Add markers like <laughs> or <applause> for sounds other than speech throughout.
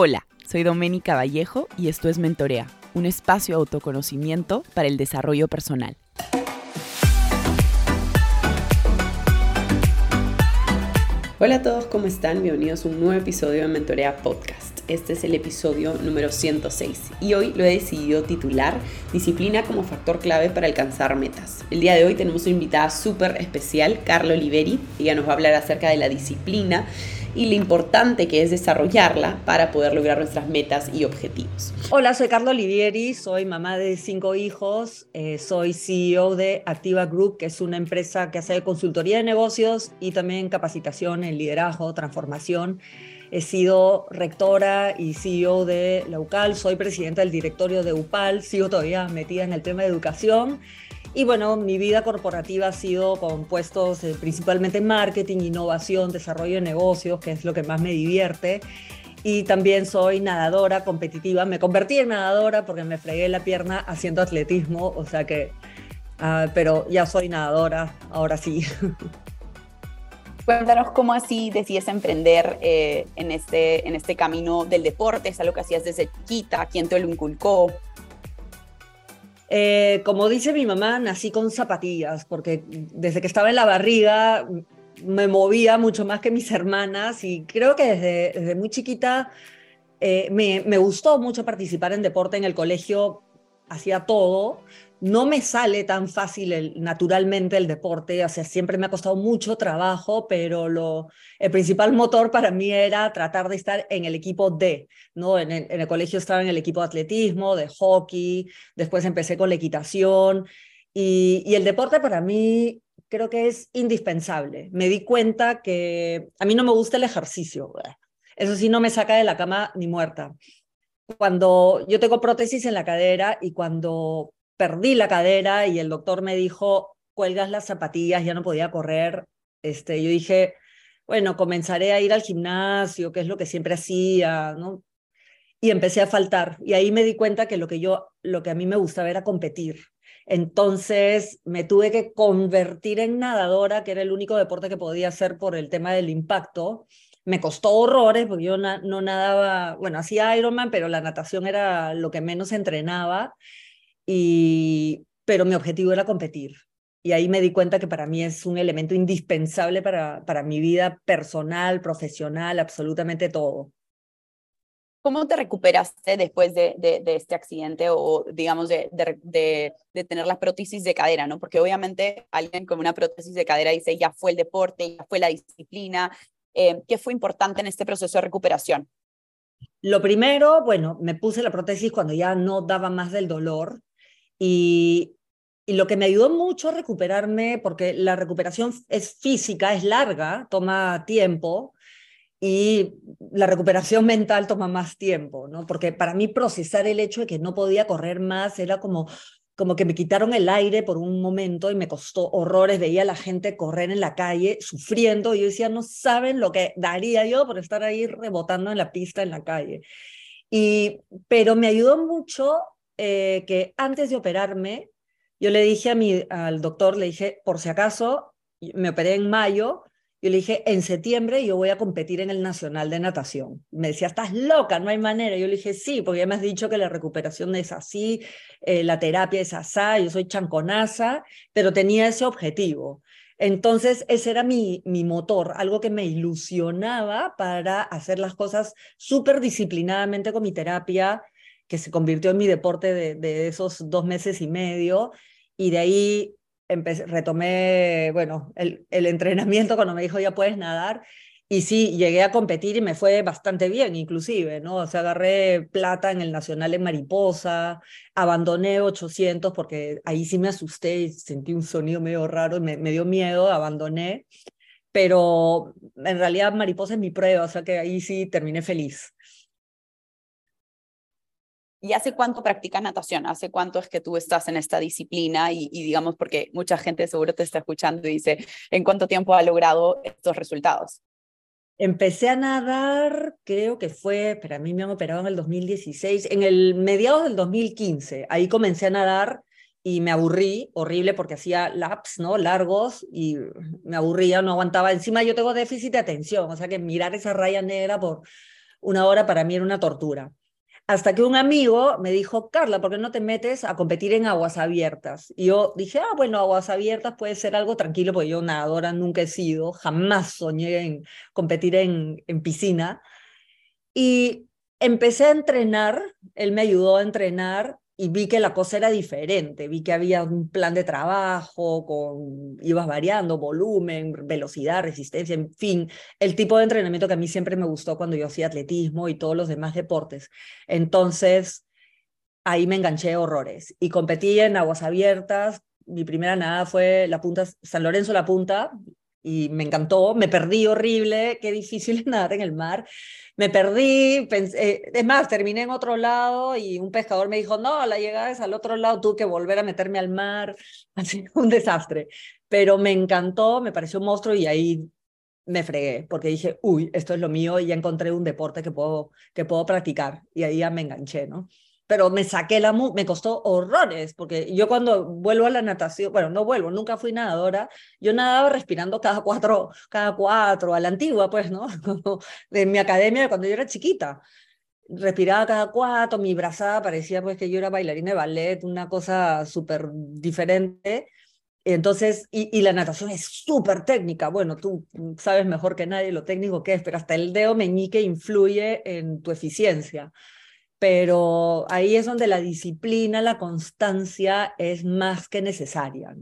Hola, soy Doménica Vallejo y esto es Mentorea, un espacio de autoconocimiento para el desarrollo personal. Hola a todos, ¿cómo están? Bienvenidos a un nuevo episodio de Mentorea Podcast. Este es el episodio número 106 y hoy lo he decidido titular Disciplina como factor clave para alcanzar metas. El día de hoy tenemos una invitada súper especial, Carla Oliveri. Ella nos va a hablar acerca de la disciplina y lo importante que es desarrollarla para poder lograr nuestras metas y objetivos. Hola, soy Carla Olivieri, soy mamá de cinco hijos, eh, soy CEO de Activa Group, que es una empresa que hace consultoría de negocios y también capacitación en liderazgo, transformación. He sido rectora y CEO de la UCAL, soy presidenta del directorio de UPAL, sigo todavía metida en el tema de educación y bueno, mi vida corporativa ha sido con puestos eh, principalmente en marketing, innovación, desarrollo de negocios, que es lo que más me divierte. Y también soy nadadora competitiva. Me convertí en nadadora porque me fregué la pierna haciendo atletismo, o sea que, ah, pero ya soy nadadora, ahora sí. Cuéntanos cómo así decides emprender eh, en, este, en este camino del deporte, es algo que hacías desde chiquita, quién te lo inculcó. Eh, como dice mi mamá, nací con zapatillas, porque desde que estaba en la barriga me movía mucho más que mis hermanas y creo que desde, muy chiquita eh, me, me, gustó mucho participar en deporte en el colegio, hacía todo, no me sale tan fácil naturalmente el deporte, o siempre me ha costado mucho trabajo, pero lo, el principal motor para mí era tratar de estar en el equipo D, ¿no? En el, en el colegio estaba en el equipo de atletismo, de hockey, después empecé con la equitación y, y el deporte para mí creo que es indispensable. Me di cuenta que a mí no me gusta el ejercicio, eso sí no me saca de la cama ni muerta. Cuando yo tengo prótesis en la cadera y cuando perdí la cadera y el doctor me dijo, cuelgas las zapatillas, ya no podía correr. Este, yo dije, bueno, comenzaré a ir al gimnasio, que es lo que siempre hacía, ¿no? Y empecé a faltar. Y ahí me di cuenta que lo que yo, lo que a mí me gustaba era competir. Entonces me tuve que convertir en nadadora, que era el único deporte que podía hacer por el tema del impacto. Me costó horrores porque yo no nadaba, bueno, hacía Ironman, pero la natación era lo que menos entrenaba y, pero mi objetivo era competir. Y ahí me di cuenta que para mí es un elemento indispensable para, para mi vida personal, profesional, absolutamente todo. ¿Cómo te recuperaste después de, de, este accidente o, digamos, de, de, tener la prótesis de cadera? ¿no? Porque obviamente alguien con una prótesis de cadera dice, ya fue el deporte, ya fue la disciplina. Eh, ¿Qué fue importante en este proceso de recuperación? Lo primero, bueno, me puse la prótesis cuando ya no daba más del dolor y, lo que me ayudó mucho a recuperarme, porque la recuperación es física, es larga, toma tiempo, y la recuperación mental toma más tiempo, ¿no? Porque para mí procesar el hecho de que no podía correr más era como, como que me quitaron el aire por un momento y me costó horrores. Veía a la gente correr en la calle sufriendo y yo decía, no saben lo que daría yo por estar ahí rebotando en la pista en la calle. Y, pero me ayudó mucho eh, que antes de operarme, yo le dije a mi, al doctor, le dije, por si acaso, me operé en mayo, yo le dije, en septiembre yo voy a competir en el Nacional de Natación. Me decía, estás loca, no hay manera. Yo le dije, sí, porque ya me has dicho que la recuperación es así, eh, la terapia es así, yo soy chanconaza, pero tenía ese objetivo. Entonces, ese era mi, mi motor, algo que me ilusionaba para hacer las cosas súper disciplinadamente con mi terapia, que se convirtió en mi deporte de, esos dos meses y medio. Y de ahí empecé, retomé, bueno, el, el entrenamiento cuando me dijo ya puedes nadar. Y sí, llegué a competir y me fue bastante bien, inclusive, ¿no? O sea, agarré plata en el Nacional en Mariposa, abandoné 800 porque ahí sí me asusté y sentí un sonido medio raro me, me dio miedo, abandoné. Pero en realidad Mariposa es mi prueba, o sea que ahí sí terminé feliz. ¿Y hace cuánto practicas natación? ¿Hace cuánto es que tú estás en esta disciplina? Y, digamos, porque mucha gente seguro te está escuchando y dice, ¿en cuánto tiempo ha logrado estos resultados? Empecé a nadar, creo que fue, pero a mí me han operado en el 2016, en el mediados del 2015. Ahí comencé a nadar y me aburrí, horrible, porque hacía laps, ¿no? Largos y me aburría, no aguantaba. Encima yo tengo déficit de atención, o sea que mirar esa raya negra por una hora para mí era una tortura. Hasta que un amigo me dijo, Carla, ¿por qué no te metes a competir en aguas abiertas? Y yo dije, ah, bueno, aguas abiertas puede ser algo tranquilo, porque yo nadadora nunca he sido, jamás soñé en competir en, en piscina. Y empecé a entrenar, él me ayudó a entrenar y vi que la cosa era diferente, vi que había un plan de trabajo, con, ibas variando volumen, velocidad, resistencia, en fin, el tipo de entrenamiento que a mí siempre me gustó cuando yo hacía atletismo y todos los demás deportes. Entonces, ahí me enganché horrores y competí en aguas abiertas. Mi primera nada fue la punta, San Lorenzo La Punta, y me encantó, me perdí horrible, qué difícil es <laughs> nadar en el mar. Me perdí, pensé, es más, terminé en otro lado y un pescador me dijo, no, la llegada es al otro lado, tuve que volver a meterme al mar, <laughs> así, un desastre. Pero me encantó, me pareció un monstruo y ahí me fregué, porque dije, uy, esto es lo mío y ya encontré un deporte que puedo, que puedo practicar y ahí ya me enganché, ¿no? Pero me saqué la me costó horrores, porque yo cuando vuelvo a la natación, bueno, no vuelvo, nunca fui nadadora, yo nadaba respirando cada cuatro, cada cuatro, a la antigua, pues, ¿no? <laughs> de mi academia cuando yo era chiquita. Respiraba cada cuatro, mi brazada parecía pues que yo era bailarina de ballet, una cosa súper diferente. Entonces, y, y, la natación es súper técnica. Bueno, tú sabes mejor que nadie lo técnico que es, pero hasta el dedo meñique influye en tu eficiencia pero ahí es donde la disciplina, la constancia es más que necesaria.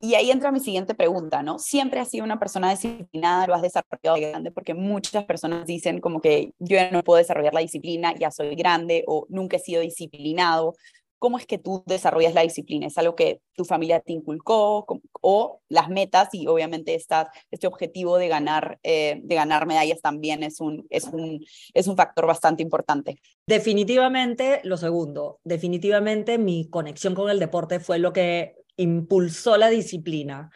Y ahí entra mi siguiente pregunta, ¿no? Siempre has sido una persona disciplinada, lo has desarrollado grande, porque muchas personas dicen como que yo ya no puedo desarrollar la disciplina, ya soy grande o nunca he sido disciplinado. ¿Cómo es que tú desarrollas la disciplina? ¿Es algo que tu familia te inculcó o las metas y obviamente este objetivo de ganar, eh, de ganar medallas también es un, es, un, es un factor bastante importante? Definitivamente lo segundo. Definitivamente mi conexión con el deporte fue lo que impulsó la disciplina.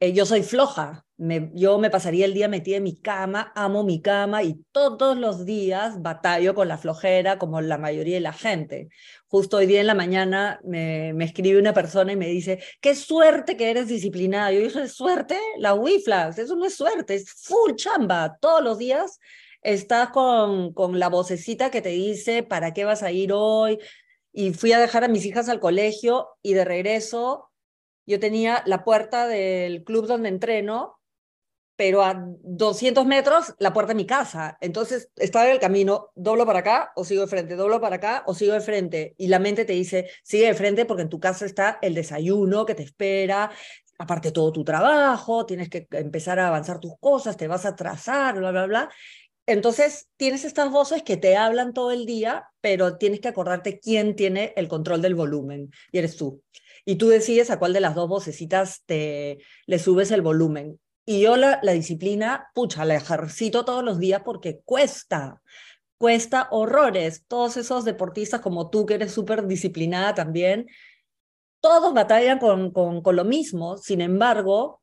Eh, yo soy floja, yo me pasaría el día metida en mi cama, amo mi cama y todos los días batallo con la flojera como la mayoría de la gente. Justo hoy día en la mañana me, me escribe una persona y me dice, qué suerte que eres disciplinada. Yo dije, ¿suerte? La WIFLAX, eso no es suerte, es full chamba. Todos los días estás con, con la vocecita que te dice, ¿para qué vas a ir hoy? Y fui a dejar a mis hijas al colegio y de regreso yo tenía la puerta del club donde entreno, pero a 200 metros la puerta de mi casa. Entonces estaba en el camino, doblo para acá o sigo de frente, doblo para acá o sigo de frente. Y la mente te dice, sigue de frente porque en tu casa está el desayuno que te espera, aparte todo tu trabajo, tienes que empezar a avanzar tus cosas, te vas a trazar, bla, bla, bla. Entonces tienes estas voces que te hablan todo el día, pero tienes que acordarte quién tiene el control del volumen y eres tú y tú decides a cuál de las dos vocecitas te le subes el volumen. Y yo la, la disciplina, pucha, la ejercito todos los días porque cuesta, cuesta horrores. Todos esos deportistas como tú, que eres súper disciplinada también, todos batallan con, con, con lo mismo. Sin embargo,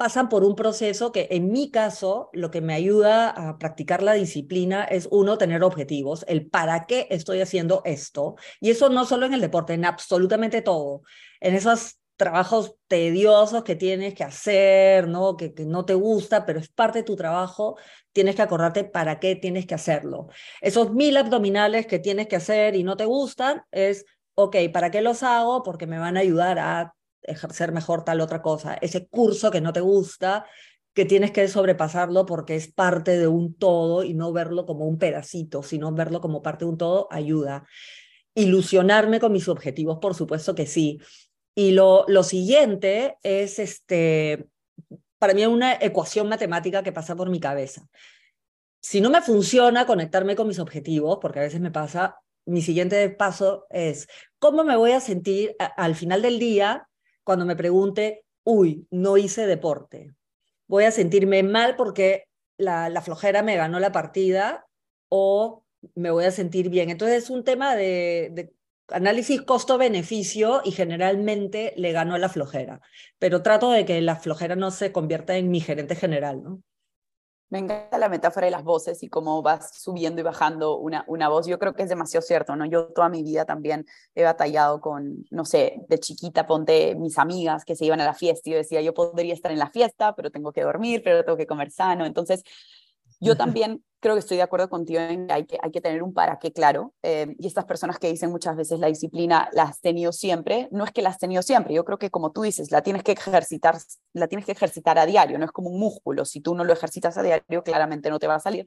pasan por un proceso que en mi caso lo que me ayuda a practicar la disciplina es uno, tener objetivos, el para qué estoy haciendo esto. Y eso no solo en el deporte, en absolutamente todo. En esos trabajos tediosos que tienes que hacer, ¿no? Que, que no te gusta, pero es parte de tu trabajo, tienes que acordarte para qué tienes que hacerlo. Esos mil abdominales que tienes que hacer y no te gustan, es, ok, ¿para qué los hago? Porque me van a ayudar a ejercer mejor tal otra cosa. Ese curso que no te gusta, que tienes que sobrepasarlo porque es parte de un todo y no verlo como un pedacito, sino verlo como parte de un todo, ayuda. Ilusionarme con mis objetivos, por supuesto que sí. Y lo, lo siguiente es, este, para mí, una ecuación matemática que pasa por mi cabeza. Si no me funciona conectarme con mis objetivos, porque a veces me pasa, mi siguiente paso es, ¿cómo me voy a sentir al final del día cuando me pregunte, uy, no hice deporte. Voy a sentirme mal porque la, la flojera me ganó la partida o me voy a sentir bien. Entonces es un tema de, de análisis costo-beneficio y generalmente le gano a la flojera. Pero trato de que la flojera no se convierta en mi gerente general, ¿no? Me encanta la metáfora de las voces y cómo vas subiendo y bajando una, una voz. Yo creo que es demasiado cierto, ¿no? Yo toda mi vida también he batallado con, no sé, de chiquita ponte mis amigas que se iban a la fiesta y yo decía, yo podría estar en la fiesta, pero tengo que dormir, pero tengo que comer sano. Entonces, yo <laughs> también creo que estoy de acuerdo contigo en que hay que, hay que tener un para qué claro. Eh, y estas personas que dicen muchas veces la disciplina la has tenido siempre, no es que la has tenido siempre. Yo creo que como tú dices, la tienes que ejercitar, la tienes que ejercitar a diario, no es como un músculo. Si tú no lo ejercitas a diario, claramente no te va a salir.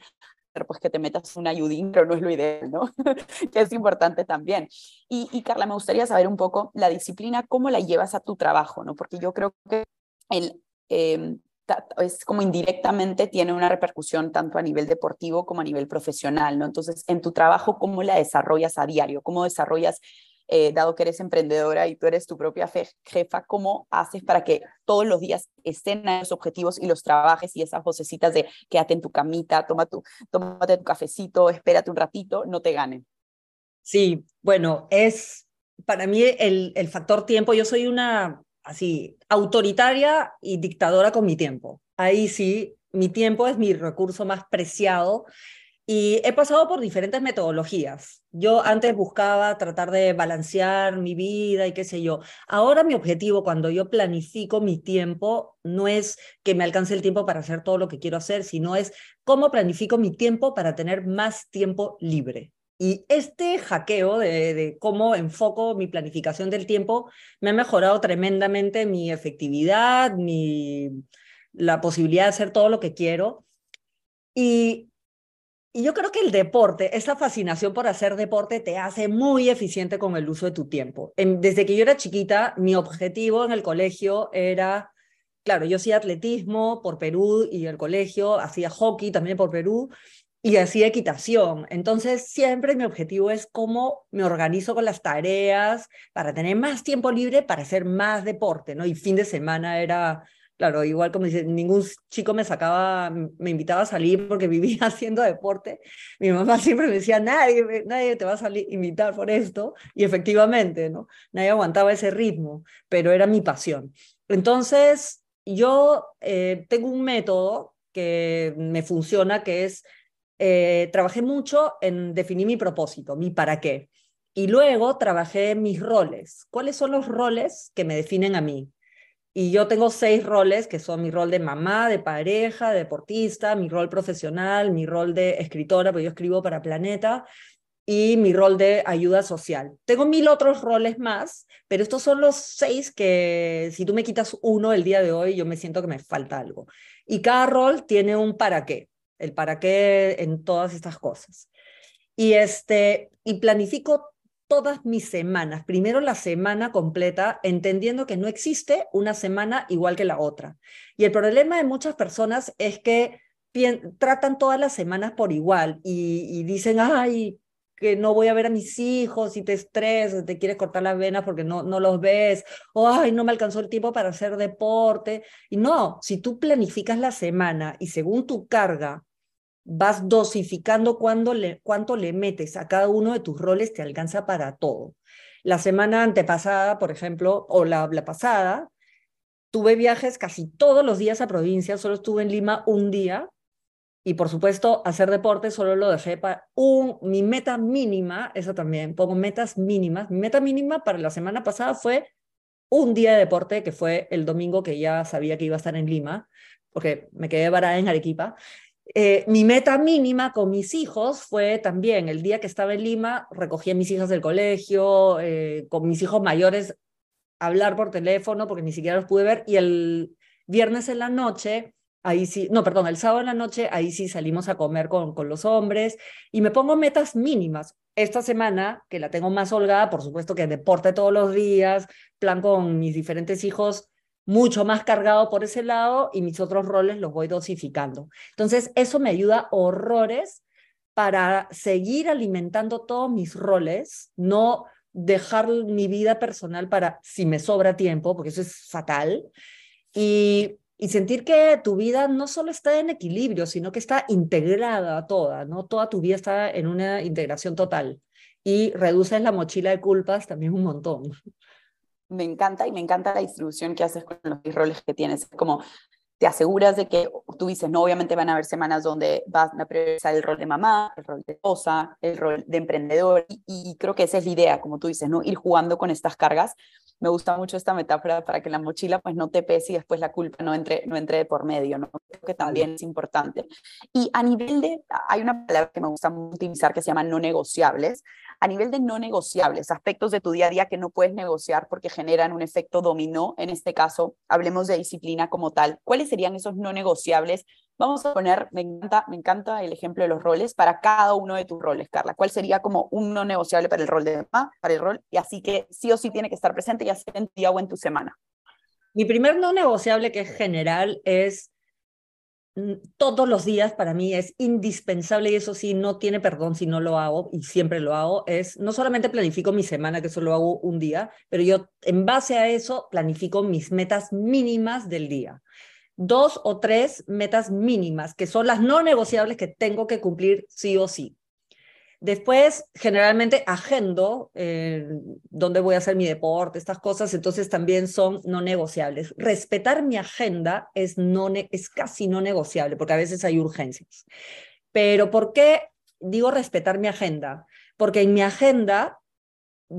Pero pues que te metas un ayudín, pero no es lo ideal, ¿no? <laughs> que es importante también. Y, y Carla, me gustaría saber un poco la disciplina, cómo la llevas a tu trabajo, ¿no? Porque yo creo que el, eh, es como indirectamente tiene una repercusión tanto a nivel deportivo como a nivel profesional, ¿no? Entonces, en tu trabajo, ¿cómo la desarrollas a diario? ¿Cómo desarrollas, eh, dado que eres emprendedora y tú eres tu propia jefa, cómo haces para que todos los días estén los objetivos y los trabajes y esas vocecitas de quédate en tu camita, toma tu, tómate tu cafecito, espérate un ratito, no te ganen? Sí, bueno, es para mí el, el factor tiempo. Yo soy una así, autoritaria y dictadora con mi tiempo. Ahí sí, mi tiempo es mi recurso más preciado y he pasado por diferentes metodologías. Yo antes buscaba tratar de balancear mi vida y qué sé yo. Ahora mi objetivo cuando yo planifico mi tiempo no es que me alcance el tiempo para hacer todo lo que quiero hacer, sino es cómo planifico mi tiempo para tener más tiempo libre. Y este hackeo de, cómo enfoco mi planificación del tiempo me ha mejorado tremendamente mi efectividad, mi, la posibilidad de hacer todo lo que quiero. Y, y yo creo que el deporte, esa fascinación por hacer deporte te hace muy eficiente con el uso de tu tiempo. desde que yo era chiquita, mi objetivo en el colegio era claro, yo hacía atletismo por Perú y el colegio, hacía hockey también por Perú, y así equitación. Entonces, siempre mi objetivo es cómo me organizo con las tareas para tener más tiempo libre para hacer más deporte, ¿no? Y fin de semana era, claro, igual como dice, ningún chico me sacaba, me invitaba a salir porque <laughs> vivía haciendo deporte. Mi mamá siempre me decía, nadie, nadie te va a salir, invitar por esto. Y efectivamente, ¿no? Nadie aguantaba ese ritmo, pero era mi pasión. Entonces, yo eh, tengo un método que me funciona, que es eh, trabajé mucho en definir mi propósito, mi para qué. Y luego trabajé mis roles. ¿Cuáles son los roles que me definen a mí? Y yo tengo seis roles, que son mi rol de mamá, de pareja, de deportista, mi rol profesional, mi rol de escritora, porque yo escribo para Planeta, y mi rol de ayuda social. Tengo mil otros roles más, pero estos son los seis que si tú me quitas uno el día de hoy, yo me siento que me falta algo. Y cada rol tiene un para qué el para qué en todas estas cosas. Y, este, y planifico todas mis semanas, primero la semana completa, entendiendo que no existe una semana igual que la otra. Y el problema de muchas personas es que tratan todas las semanas por igual y, dicen, ay, que no voy a ver a mis hijos y te estresas, te quieres cortar las venas porque no, no los ves, o ay, no me alcanzó el tiempo para hacer deporte. Y no, si tú planificas la semana y según tu carga vas dosificando le, cuánto le metes a cada uno de tus roles, te alcanza para todo. La semana antepasada, por ejemplo, o la, la pasada, tuve viajes casi todos los días a provincia, solo estuve en Lima un día y por supuesto, hacer deporte solo lo dejé para un, mi meta mínima, eso también, pongo metas mínimas. Mi meta mínima para la semana pasada fue un día de deporte, que fue el domingo que ya sabía que iba a estar en Lima, porque me quedé varada en Arequipa. Eh, mi meta mínima con mis hijos fue también el día que estaba en Lima, recogí a mis hijas del colegio, eh, con mis hijos mayores, hablar por teléfono porque ni siquiera los pude ver, y el viernes en la noche ahí sí, no, perdón, el sábado en la noche, ahí sí salimos a comer con, con los hombres y me pongo metas mínimas. Esta semana, que la tengo más holgada, por supuesto que deporte todos los días, plan con mis diferentes hijos mucho más cargado por ese lado y mis otros roles los voy dosificando. Entonces, eso me ayuda horrores para seguir alimentando todos mis roles, no dejar mi vida personal para si me sobra tiempo, porque eso es fatal, y y sentir que tu vida no solo está en equilibrio, sino que está integrada toda, ¿no? Toda tu vida está en una integración total y reduces la mochila de culpas también un montón. Me encanta y me encanta la distribución que haces con los roles que tienes. Como te aseguras de que tú dices, no, obviamente van a haber semanas donde vas a priorizar el rol de mamá, el rol de esposa, el rol de emprendedor, y, y, creo que esa es la idea, como tú dices, ¿no? Ir jugando con estas cargas. Me gusta mucho esta metáfora para que la mochila pues no te pese y después la culpa no entre, no entre por medio, ¿no? Creo que también es importante. Y a nivel de, hay una palabra que me gusta utilizar que se llama no negociables, a nivel de no negociables, aspectos de tu día a día que no puedes negociar porque generan un efecto dominó, en este caso, hablemos de disciplina como tal, ¿cuáles serían esos no negociables? Vamos a poner, me encanta, me encanta el ejemplo de los roles para cada uno de tus roles, Carla. ¿Cuál sería como un no negociable para el rol de mamá, para el rol? Y así que sí o sí tiene que estar presente, ya sea en tu día o en tu semana. Mi primer no negociable que es general es Mm, todos los días para mí es indispensable y eso sí, no tiene perdón si no lo hago y siempre lo hago, es no solamente planifico mi semana, que solo hago un día, pero yo en base a eso planifico mis metas mínimas del día. Dos o tres metas mínimas, que son las no negociables que tengo que cumplir sí o sí. Después, generalmente agendo eh, dónde voy a hacer mi deporte, estas cosas, entonces también son no negociables. Respetar mi agenda es, no es casi no negociable, porque a veces hay urgencias. Pero ¿por qué digo respetar mi agenda? Porque en mi agenda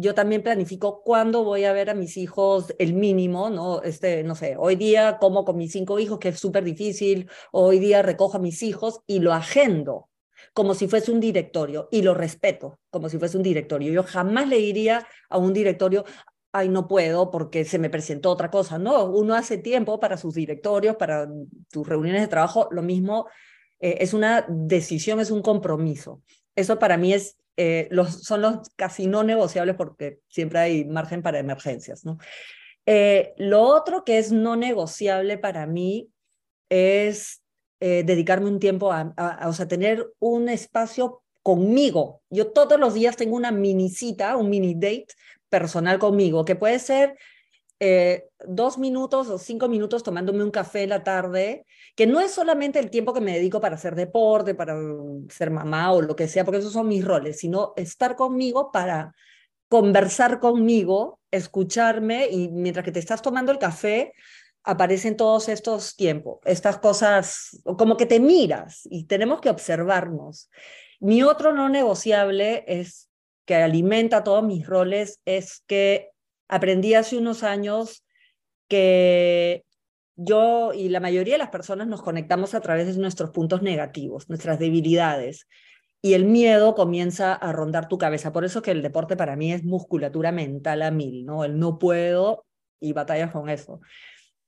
yo también planifico cuándo voy a ver a mis hijos el mínimo, ¿no? Este, no sé, hoy día como con mis cinco hijos, que es súper difícil, hoy día recojo a mis hijos y lo agendo como si fuese un directorio y lo respeto como si fuese un directorio. Yo jamás le diría a un directorio, ay, no puedo porque se me presentó otra cosa. No, uno hace tiempo para sus directorios, para tus reuniones de trabajo, lo mismo eh, es una decisión, es un compromiso. Eso para mí es, eh, los, son los casi no negociables porque siempre hay margen para emergencias. ¿no? Eh, lo otro que es no negociable para mí es eh, dedicarme un tiempo a, o sea, tener un espacio conmigo. Yo todos los días tengo una mini cita, un mini date personal conmigo, que puede ser eh, dos minutos o cinco minutos tomándome un café en la tarde, que no es solamente el tiempo que me dedico para hacer deporte, para ser mamá o lo que sea, porque esos son mis roles, sino estar conmigo para conversar conmigo, escucharme y mientras que te estás tomando el café, aparecen todos estos tiempos, estas cosas, como que te miras y tenemos que observarnos. Mi otro no negociable es que alimenta todos mis roles, es que aprendí hace unos años que yo y la mayoría de las personas nos conectamos a través de nuestros puntos negativos, nuestras debilidades. Y el miedo comienza a rondar tu cabeza. Por eso que el deporte para mí es musculatura mental a mil, ¿no? El no puedo y batallas con eso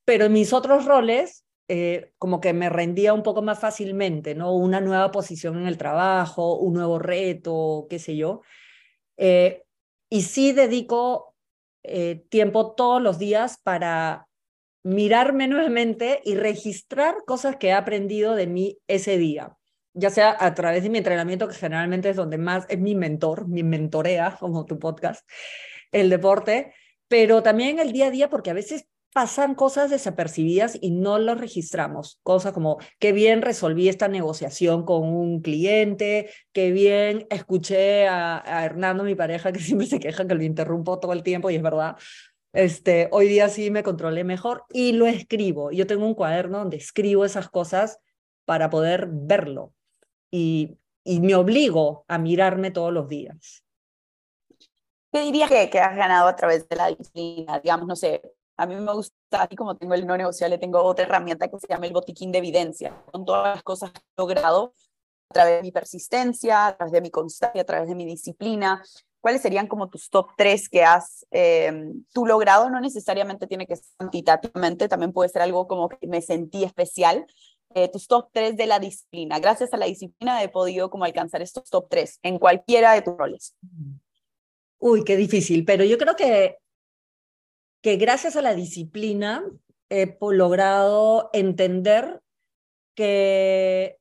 pero en mis otros roles, eh, como que me rendía un poco más fácilmente, ¿no? Una nueva posición en el trabajo, un nuevo reto, qué sé yo. Eh, y sí dedico eh, tiempo todos los días para mirarme nuevamente y registrar cosas que he aprendido de mí ese día, ya sea a través de mi entrenamiento, que generalmente es donde más es mi mentor, mi mentorea, como tu podcast, el deporte, pero también el día a día, porque a veces pasan cosas desapercibidas y no lo registramos. Cosas como, qué bien resolví esta negociación con un cliente, qué bien escuché a, Hernando, mi pareja, que <laughs> siempre se queja que lo interrumpo todo el tiempo y es verdad. Este, hoy día sí me controlé mejor y lo escribo. Yo tengo un cuaderno donde escribo esas cosas para poder verlo y, y me obligo a mirarme todos los días. ¿Qué dirías que, que has ganado a través de la disciplina? Digamos, no sé, a mí me gusta, así como tengo el no negociable, tengo otra herramienta que se llama el botiquín de evidencia, con todas las cosas que he logrado a través de mi persistencia, a través de mi constancia, a través de mi disciplina. ¿Cuáles serían como tus top tres que has eh, tú logrado? No necesariamente tiene que ser cuantitativamente, también puede ser algo como que me sentí especial. Eh, tus top tres de la disciplina. Gracias a la disciplina he podido como alcanzar estos top tres en cualquiera de tus roles. Uy, qué difícil, pero yo creo que que gracias a la disciplina he logrado entender que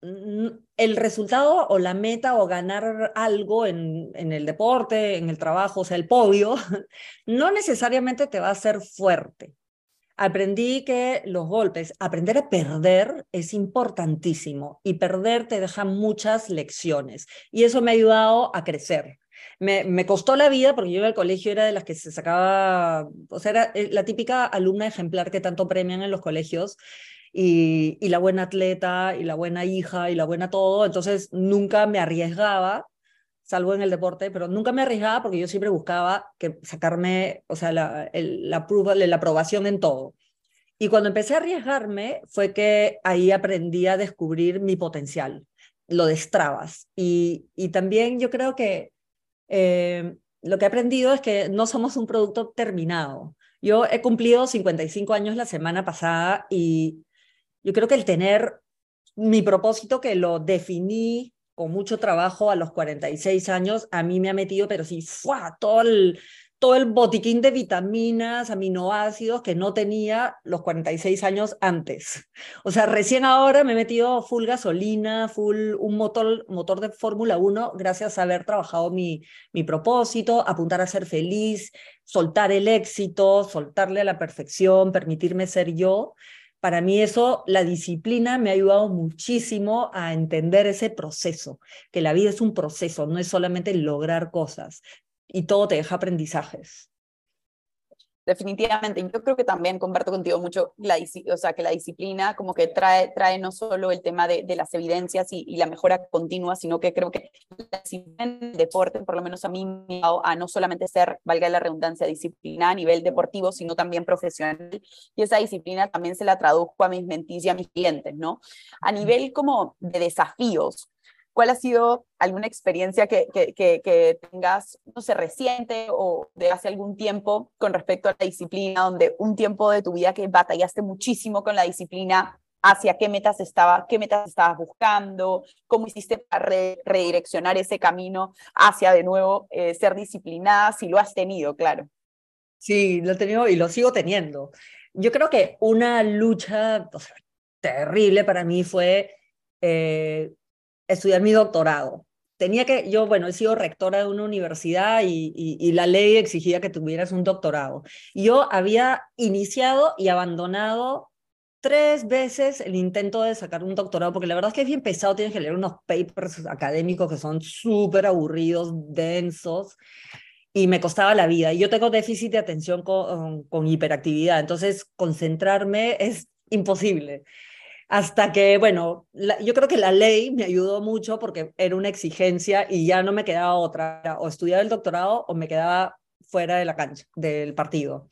el resultado o la meta o ganar algo en, en, el deporte, en el trabajo, o sea, el podio, <laughs> no necesariamente te va a hacer fuerte. Aprendí que los golpes, aprender a perder es importantísimo y perder te deja muchas lecciones y eso me ha ayudado a crecer. Me, costó la vida porque yo en el colegio era de las que se sacaba, o sea, era eh, la típica alumna ejemplar que tanto premian en los colegios. Y, y la buena atleta, y la buena hija, y la buena todo. Entonces nunca me arriesgaba salvo en el deporte, pero nunca me arriesgaba porque yo siempre buscaba que sacarme, o sea, la, la, la aprobación en todo. Y cuando empecé a arriesgarme fue que ahí aprendí a descubrir mi potencial, lo destrabas. Y, y también yo creo que eh, lo que he aprendido es que no somos un producto terminado. Yo he cumplido 55 años la semana pasada y yo creo que el tener mi propósito que lo definí con mucho trabajo a los 46 años, a mí me ha metido, pero sí, ¡fua! todo el, todo el botiquín de vitaminas, aminoácidos que no tenía los 46 años antes. O sea, recién ahora me he metido full gasolina, full un motor, motor de Fórmula 1, gracias a haber trabajado mi, mi propósito, apuntar a ser feliz, soltar el éxito, soltarle a la perfección, permitirme ser yo para mí eso, la disciplina me ha ayudado muchísimo a entender ese proceso, que la vida es un proceso, no es solamente lograr cosas y todo te deja aprendizajes definitivamente. Yo creo que también comparto contigo mucho la, o sea, que la disciplina como que trae, trae no solo el tema de, de las evidencias y, y, la mejora continua, sino que creo que la disciplina en el deporte, por lo menos a mí, me ha a no solamente ser, valga la redundancia, disciplina a nivel deportivo, sino también profesional. Y esa disciplina también se la traduzco a mis mentis y a mis clientes, ¿no? A nivel como de desafíos, ¿Cuál ha sido alguna experiencia que, que, tengas, no sé, reciente o de hace algún tiempo con respecto a la disciplina, donde un tiempo de tu vida que batallaste muchísimo con la disciplina, hacia qué metas, estaba, qué metas estabas buscando, cómo hiciste para redireccionar ese camino hacia de nuevo eh, ser disciplinada, si lo has tenido, claro. Sí, lo he tenido y lo sigo teniendo. Yo creo que una lucha terrible para mí fue eh, estudiar mi doctorado. Tenía que, yo, bueno, he sido rectora de una universidad y, la ley exigía que tuvieras un doctorado. Yo había iniciado y abandonado tres veces el intento de sacar un doctorado, porque la verdad es que es bien pesado, tienes que leer unos papers académicos que son súper aburridos, densos, y me costaba la vida. Y yo tengo déficit de atención con hiperactividad, entonces concentrarme es imposible. Hasta que, bueno, yo creo que la ley me ayudó mucho porque era una exigencia y ya no me quedaba otra, o estudiar el doctorado o me quedaba fuera de la cancha, del partido.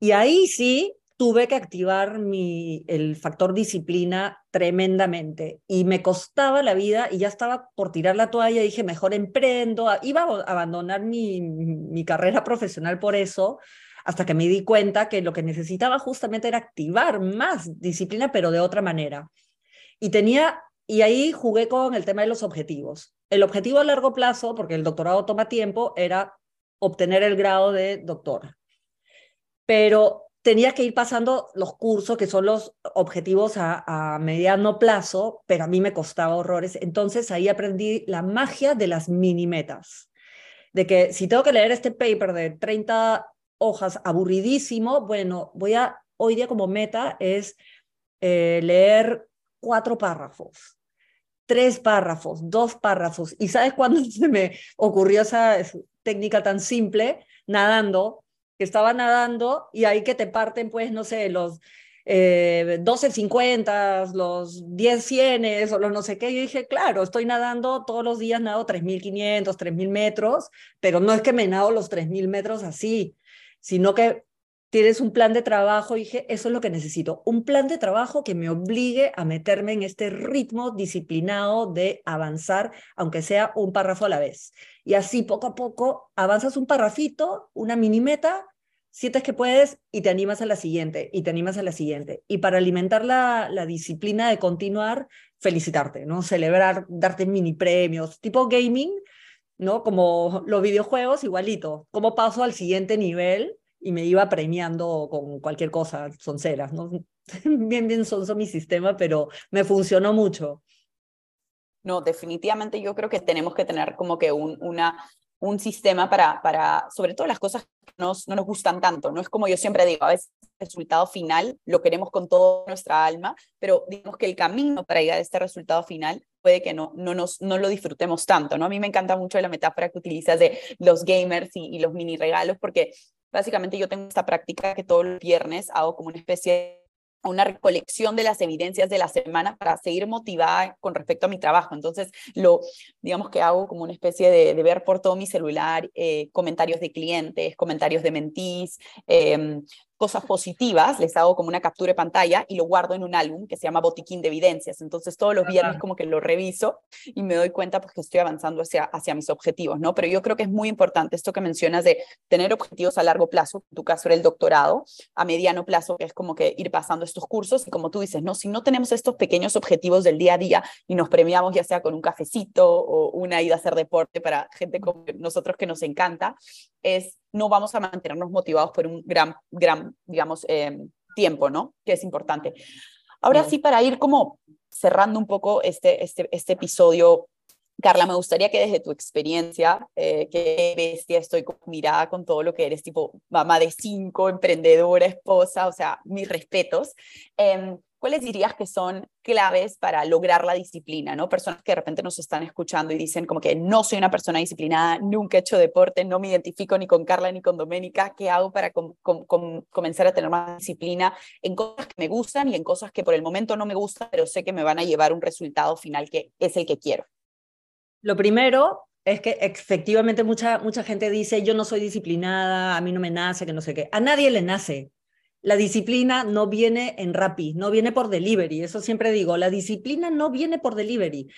Y ahí sí tuve que activar mi, el factor disciplina tremendamente y me costaba la vida y ya estaba por tirar la toalla, dije, mejor emprendo, iba a abandonar mi, mi carrera profesional por eso, hasta que me di cuenta que lo que necesitaba justamente era activar más disciplina, pero de otra manera. Y tenía, y ahí jugué con el tema de los objetivos. El objetivo a largo plazo, porque el doctorado toma tiempo, era obtener el grado de doctor. Pero tenía que ir pasando los cursos, que son los objetivos a, a, mediano plazo, pero a mí me costaba horrores. Entonces ahí aprendí la magia de las mini metas. De que si tengo que leer este paper de 30 hojas aburridísimo, bueno, voy a, hoy día como meta es eh, leer cuatro párrafos, tres párrafos, dos párrafos. ¿Y sabes cuándo <laughs> se me ocurrió esa técnica tan simple? Nadando, que estaba nadando y ahí que te parten, pues, no sé, los eh, 12.50, los 10 cienes o los no sé qué. Yo dije, claro, estoy nadando todos los días, nado 3.500, 3.000 metros, pero no es que me nado los 3.000 metros así sino que tienes un plan de trabajo. Y dije, eso es lo que necesito, un plan de trabajo que me obligue a meterme en este ritmo disciplinado de avanzar, aunque sea un párrafo a la vez. Y así poco a poco avanzas un parrafito, una mini meta, sientes que puedes y te animas a la siguiente y te animas a la siguiente. Y para alimentar la, la disciplina de continuar, felicitarte, ¿no? Celebrar, darte mini premios, tipo gaming, ¿no? Como los videojuegos, igualito. ¿Cómo paso al siguiente nivel? Y me iba premiando con cualquier cosa, sonceras, ¿no? <laughs> bien, bien sonso mi sistema, pero me funcionó mucho. No, definitivamente yo creo que tenemos que tener como que un, una un sistema para, para, sobre todo las cosas que nos, no nos gustan tanto, ¿no? Es como yo siempre digo, a veces el resultado final lo queremos con toda nuestra alma, pero digamos que el camino para llegar a este resultado final puede que no, no, nos, no lo disfrutemos tanto, ¿no? A mí me encanta mucho la metáfora que utilizas de los gamers y, y los mini regalos, porque básicamente yo tengo esta práctica que todos los viernes hago como una especie de una recolección de las evidencias de la semana para seguir motivada con respecto a mi trabajo. Entonces, lo, digamos que hago como una especie de, de ver por todo mi celular eh, comentarios de clientes, comentarios de mentís, eh, cosas positivas, les hago como una captura de pantalla y lo guardo en un álbum que se llama Botiquín de Evidencias. Entonces todos los viernes como que lo reviso y me doy cuenta pues que estoy avanzando hacia, hacia mis objetivos, ¿no? Pero yo creo que es muy importante esto que mencionas de tener objetivos a largo plazo, en tu caso era el doctorado, a mediano plazo, que es como que ir pasando estos cursos y como tú dices, ¿no? Si no tenemos estos pequeños objetivos del día a día y nos premiamos ya sea con un cafecito o una ida a hacer deporte para gente como nosotros que nos encanta, es no vamos a mantenernos motivados por un gran, gran, digamos, eh, tiempo, ¿no? Que es importante. Ahora sí, para ir como cerrando un poco este, este, este episodio, Carla, me gustaría que desde tu experiencia, eh, qué bestia, estoy mirada con todo lo que eres, tipo mamá de cinco, emprendedora, esposa, o sea, mis respetos. Eh, ¿cuáles dirías que son claves para lograr la disciplina? ¿no? Personas que de repente nos están escuchando y dicen como que no soy una persona disciplinada, nunca he hecho deporte, no me identifico ni con Carla ni con Doménica, ¿qué hago para comenzar a tener más disciplina en cosas que me gustan y en cosas que por el momento no me gustan, pero sé que me van a llevar un resultado final que es el que quiero? Lo primero es que efectivamente mucha, mucha gente dice, yo no soy disciplinada, a mí no me nace, que no sé qué. A nadie le nace la disciplina no viene en Rappi, no viene por delivery. Eso siempre digo, la disciplina no viene por delivery.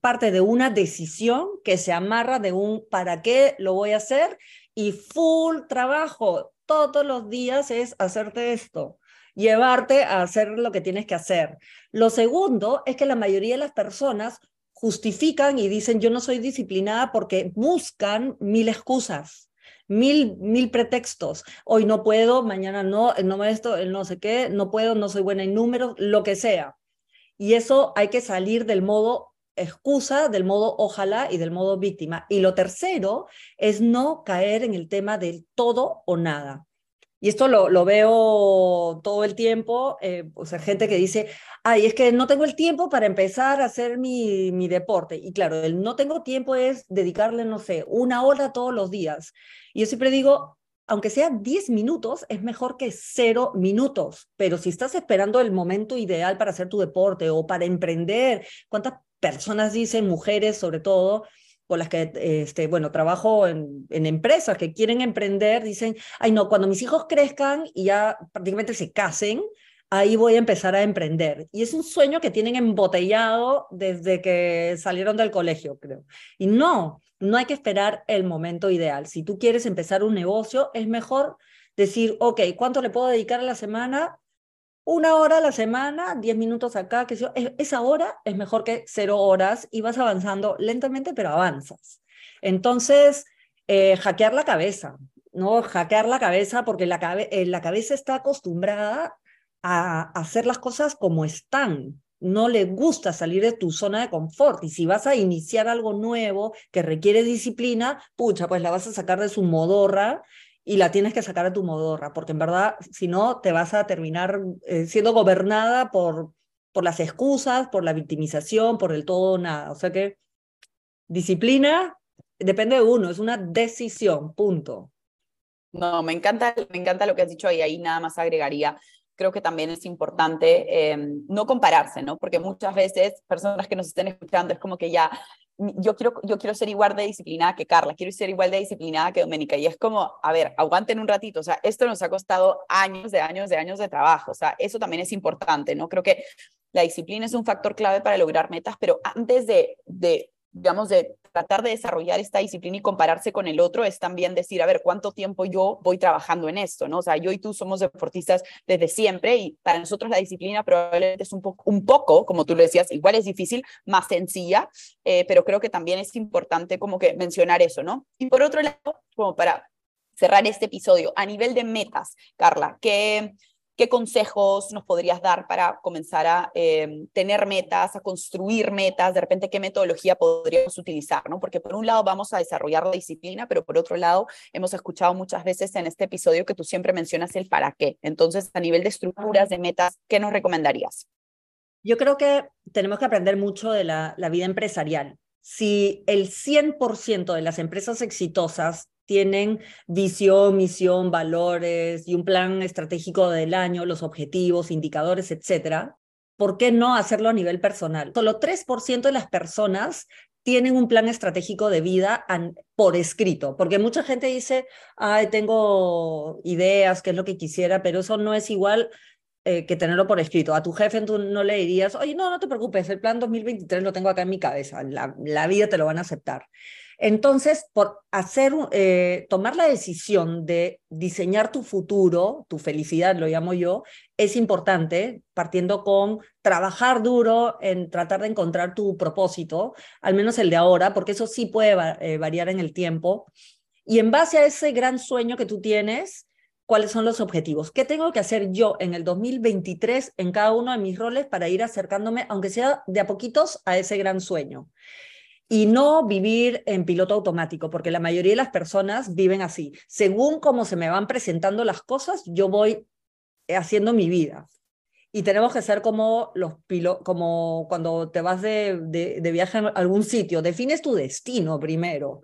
Parte de una decisión que se amarra de un para qué lo voy a hacer y full trabajo. Todos los días es hacerte esto, llevarte a hacer lo que tienes que hacer. Lo segundo es que la mayoría de las personas justifican y dicen yo no soy disciplinada porque buscan mil excusas mil, mil pretextos. Hoy no puedo, mañana no, no me esto, el no sé qué, no puedo, no soy buena en números, lo que sea. Y eso hay que salir del modo excusa, del modo ojalá y del modo víctima. Y lo tercero es no caer en el tema del todo o nada. Y esto lo, lo veo todo el tiempo, eh, o sea, gente que dice, ay, es que no tengo el tiempo para empezar a hacer mi, mi deporte. Y claro, el no tengo tiempo es dedicarle, no sé, una hora todos los días. Y yo siempre digo, aunque sea 10 minutos, es mejor que cero minutos. Pero si estás esperando el momento ideal para hacer tu deporte o para emprender, ¿cuántas personas dicen, mujeres sobre todo, con las que, este, bueno, trabajo en, en, empresas que quieren emprender, dicen, ay no, cuando mis hijos crezcan y ya prácticamente se casen, ahí voy a empezar a emprender. Y es un sueño que tienen embotellado desde que salieron del colegio, creo. Y no, no hay que esperar el momento ideal. Si tú quieres empezar un negocio, es mejor decir, ok, ¿cuánto le puedo dedicar a la semana? Una hora a la semana, diez minutos acá, que esa hora es mejor que cero horas y vas avanzando lentamente, pero avanzas. Entonces, eh, hackear la cabeza, ¿no? Hackear la cabeza porque la, eh, la cabeza está acostumbrada a hacer las cosas como están. No le gusta salir de tu zona de confort. Y si vas a iniciar algo nuevo que requiere disciplina, pucha, pues la vas a sacar de su modorra y la tienes que sacar a tu modorra, porque en verdad, si no, te vas a terminar eh, siendo gobernada por, por las excusas, por la victimización, por el todo nada. O sea que disciplina depende de uno, es una decisión, punto. No, me encanta, me encanta lo que has dicho y ahí nada más agregaría creo que también es importante em, no compararse, ¿no? Porque muchas veces personas que nos estén escuchando es como que ya, yo quiero, yo quiero ser igual de disciplinada que Carla, quiero ser igual de disciplinada que Doménica. Y es como, a ver, aguanten un ratito, o sea, esto nos ha costado años de años de años de trabajo, o sea, eso también es importante, ¿no? Creo que la disciplina es un factor clave para lograr metas, pero antes de, de digamos, de tratar de desarrollar esta disciplina y compararse con el otro es también decir, a ver, ¿cuánto tiempo yo voy trabajando en esto? ¿no? O sea, yo y tú somos deportistas desde siempre y para nosotros la disciplina probablemente es un, poco, un poco, como tú lo decías, igual es difícil, más sencilla, eh, pero creo que también es importante como que mencionar eso, ¿no? Y por otro lado, como para cerrar este episodio, a nivel de metas, Carla, ¿qué, ¿qué consejos nos podrías dar para comenzar a em, tener metas, a construir metas? De repente, ¿qué metodología podríamos utilizar? ¿no? Porque por un lado vamos a desarrollar la disciplina, pero por otro lado hemos escuchado muchas veces en este episodio que tú siempre mencionas el para qué. Entonces, a nivel de estructuras, de metas, ¿qué nos recomendarías? Yo creo que tenemos que aprender mucho de la, la vida empresarial. Si el 100% de las empresas exitosas tienen visión, misión, valores y un plan estratégico del año, los objetivos, indicadores, etcétera, ¿por qué no hacerlo a nivel personal? Solo 3% de las personas tienen un plan estratégico de vida por escrito, porque mucha gente dice, ay, tengo ideas, qué es lo que quisiera, pero eso no es igual eh, que tenerlo por escrito. A tu jefe tú no le dirías, oye, no, no te preocupes, el plan 2023 lo tengo acá en mi cabeza, la, vida te lo van a aceptar. Entonces, por hacer, eh, tomar la decisión de diseñar tu futuro, tu felicidad, lo llamo yo, es importante, partiendo con trabajar duro en tratar de encontrar tu propósito, al menos el de ahora, porque eso sí puede eh, variar en el tiempo. Y en base a ese gran sueño que tú tienes, cuáles son los objetivos. ¿Qué tengo que hacer yo en el 2023 en cada uno de mis roles para ir acercándome, aunque sea de a poquitos, a ese gran sueño? y no vivir en piloto automático, porque la mayoría de las personas viven así. Según cómo se me van presentando las cosas, yo voy haciendo mi vida. Y tenemos que ser como los pilotos, como cuando te vas de, de, de viaje a algún sitio, defines tu destino primero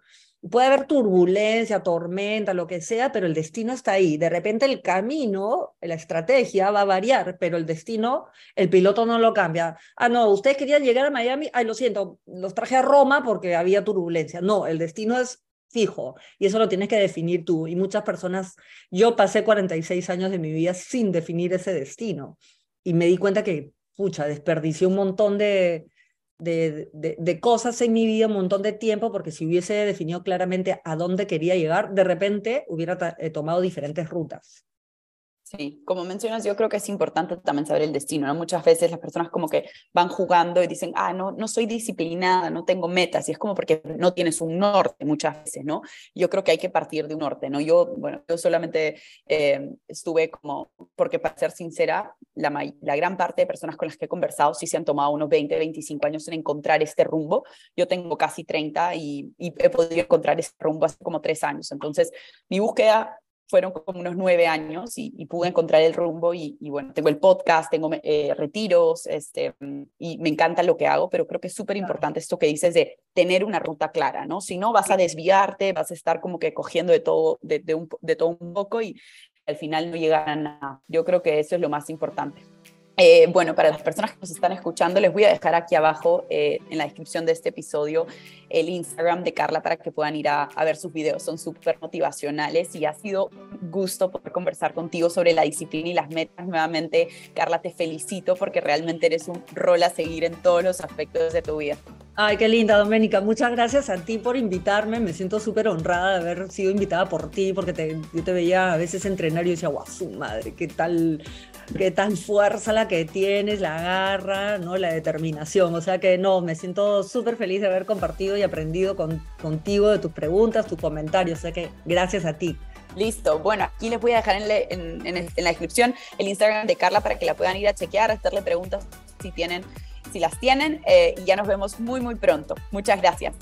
puede haber turbulencia, tormenta, lo que sea, pero el destino está ahí. De repente el camino, la estrategia va a variar, pero el destino, el piloto no lo cambia. Ah, no, ustedes querían llegar a Miami, ay, lo siento, los traje a Roma porque había turbulencia. No, el destino es fijo y eso lo tienes que definir tú. Y muchas personas, yo pasé 46 años de mi vida sin definir ese destino y me di cuenta que, pucha, desperdicié un montón de, de, de, cosas en mi vida un montón de tiempo, porque si hubiese definido claramente a dónde quería llegar, de repente hubiera eh, tomado diferentes rutas. Sí, como mencionas, yo creo que es importante también saber el destino, ¿no? Muchas veces las personas como que van jugando y dicen, ah, no, no soy disciplinada, no tengo metas, y es como porque no tienes un norte muchas veces, ¿no? Yo creo que hay que partir de un norte, ¿no? Yo, bueno, yo solamente eh, estuve como, porque para ser sincera, la, la gran parte de personas con las que he conversado sí se han tomado unos 20, 25 años en encontrar este rumbo. Yo tengo casi 30 y, y he podido encontrar este rumbo hace como tres años. Entonces, mi búsqueda fueron como unos nueve años y, pude encontrar el rumbo y, bueno, tengo el podcast, tengo eh, retiros este, y me encanta lo que hago, pero creo que es súper importante esto que dices de tener una ruta clara, ¿no? Si no, vas a desviarte, vas a estar como que cogiendo de todo, de, de, un, de todo un poco y al final no llegar a nada. Yo creo que eso es lo más importante. Eh, bueno, para las personas que nos están escuchando, les voy a dejar aquí abajo eh, en la descripción de este episodio el Instagram de Carla para que puedan ir a, ver sus videos. Son súper motivacionales y ha sido gusto poder conversar contigo sobre la disciplina y las metas. Nuevamente, Carla, te felicito porque realmente eres un rol a seguir en todos los aspectos de tu vida. Ay, qué linda, Doménica. Muchas gracias a ti por invitarme. Me siento súper honrada de haber sido invitada por ti, porque yo te veía a veces entrenar y decía, guau, su madre, qué tal, <laughs> qué tal fuerza la que tienes, la garra, ¿no? la determinación. O sea que no, me siento súper feliz de haber compartido y aprendido con, contigo de tus preguntas, tus comentarios. O sea que gracias a ti. Listo. Bueno, aquí les voy a dejar en, la descripción el Instagram de Carla para que la puedan ir a chequear, hacerle preguntas si tienen si las tienen eh, y ya nos vemos muy muy pronto. Muchas gracias.